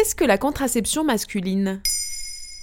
qu'est-ce que la contraception masculine?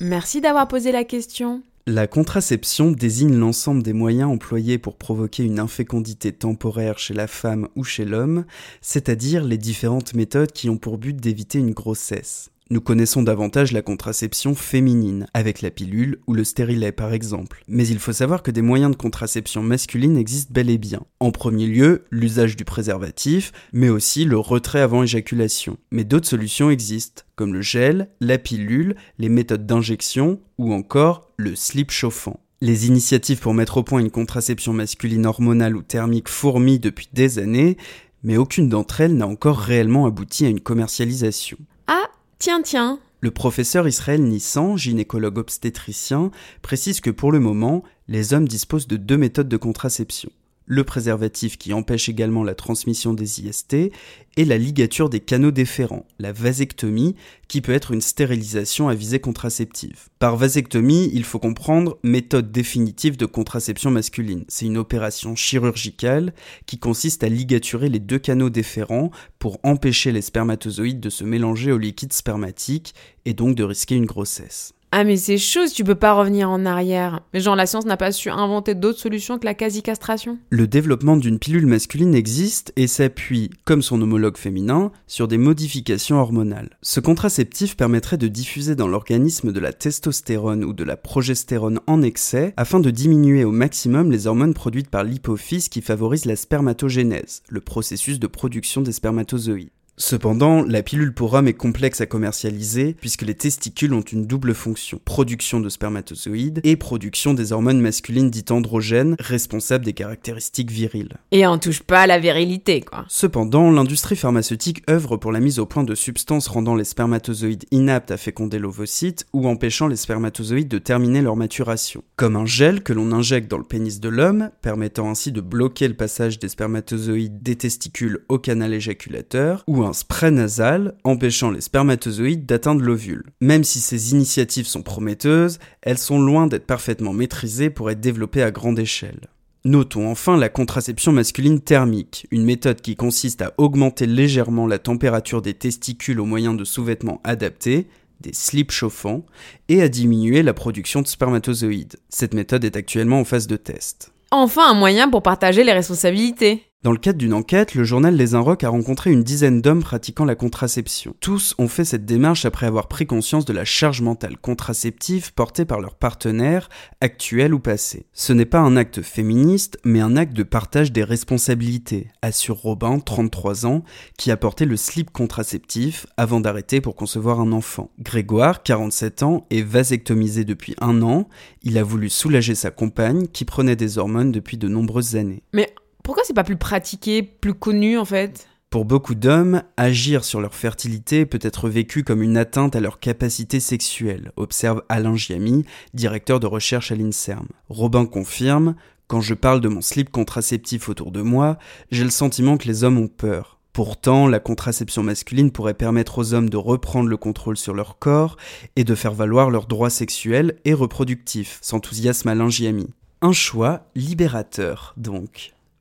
Merci d'avoir posé la question. La contraception désigne l'ensemble des moyens employés pour provoquer une infécondité temporaire chez la femme ou chez l'homme, c'est-à-dire les différentes méthodes qui ont pour but d'éviter une grossesse. Nous connaissons davantage la contraception féminine, avec la pilule ou le stérilet par exemple. Mais il faut savoir que des moyens de contraception masculine existent bel et bien. En premier lieu, l'usage du préservatif, mais aussi le retrait avant éjaculation. Mais d'autres solutions existent, comme le gel, la pilule, les méthodes d'injection ou encore le slip chauffant. Les initiatives pour mettre au point une contraception masculine hormonale ou thermique fourmillent depuis des années, mais aucune d'entre elles n'a encore réellement abouti à une commercialisation. Tiens, tiens. Le professeur Israël Nissan, gynécologue obstétricien, précise que pour le moment, les hommes disposent de deux méthodes de contraception le préservatif qui empêche également la transmission des IST, et la ligature des canaux déférents, la vasectomie, qui peut être une stérilisation à visée contraceptive. Par vasectomie, il faut comprendre méthode définitive de contraception masculine. C'est une opération chirurgicale qui consiste à ligaturer les deux canaux déférents pour empêcher les spermatozoïdes de se mélanger au liquide spermatique et donc de risquer une grossesse. Ah mais c'est chaud tu peux pas revenir en arrière. Mais genre la science n'a pas su inventer d'autres solutions que la quasi-castration Le développement d'une pilule masculine existe et s'appuie, comme son homologue féminin, sur des modifications hormonales. Ce contraceptif permettrait de diffuser dans l'organisme de la testostérone ou de la progestérone en excès afin de diminuer au maximum les hormones produites par l'hypophyse qui favorisent la spermatogénèse, le processus de production des spermatozoïdes. Cependant, la pilule pour homme est complexe à commercialiser puisque les testicules ont une double fonction, production de spermatozoïdes et production des hormones masculines dites androgènes responsables des caractéristiques viriles. Et on touche pas à la virilité, quoi. Cependant, l'industrie pharmaceutique œuvre pour la mise au point de substances rendant les spermatozoïdes inaptes à féconder l'ovocyte ou empêchant les spermatozoïdes de terminer leur maturation. Comme un gel que l'on injecte dans le pénis de l'homme, permettant ainsi de bloquer le passage des spermatozoïdes des testicules au canal éjaculateur, ou un spray nasal empêchant les spermatozoïdes d'atteindre l'ovule. Même si ces initiatives sont prometteuses, elles sont loin d'être parfaitement maîtrisées pour être développées à grande échelle. Notons enfin la contraception masculine thermique, une méthode qui consiste à augmenter légèrement la température des testicules au moyen de sous-vêtements adaptés, des slips chauffants, et à diminuer la production de spermatozoïdes. Cette méthode est actuellement en phase de test. Enfin un moyen pour partager les responsabilités. Dans le cadre d'une enquête, le journal Les Inrocks a rencontré une dizaine d'hommes pratiquant la contraception. Tous ont fait cette démarche après avoir pris conscience de la charge mentale contraceptive portée par leur partenaire, actuel ou passé. Ce n'est pas un acte féministe, mais un acte de partage des responsabilités, assure Robin, 33 ans, qui a porté le slip contraceptif avant d'arrêter pour concevoir un enfant. Grégoire, 47 ans, est vasectomisé depuis un an. Il a voulu soulager sa compagne qui prenait des hormones depuis de nombreuses années. Mais pourquoi c'est pas plus pratiqué, plus connu en fait? Pour beaucoup d'hommes, agir sur leur fertilité peut être vécu comme une atteinte à leur capacité sexuelle, observe Alain Giamy, directeur de recherche à l'INSERM. Robin confirme Quand je parle de mon slip contraceptif autour de moi, j'ai le sentiment que les hommes ont peur. Pourtant, la contraception masculine pourrait permettre aux hommes de reprendre le contrôle sur leur corps et de faire valoir leurs droits sexuels et reproductifs, s'enthousiasme Alain Giamy. Un choix libérateur, donc.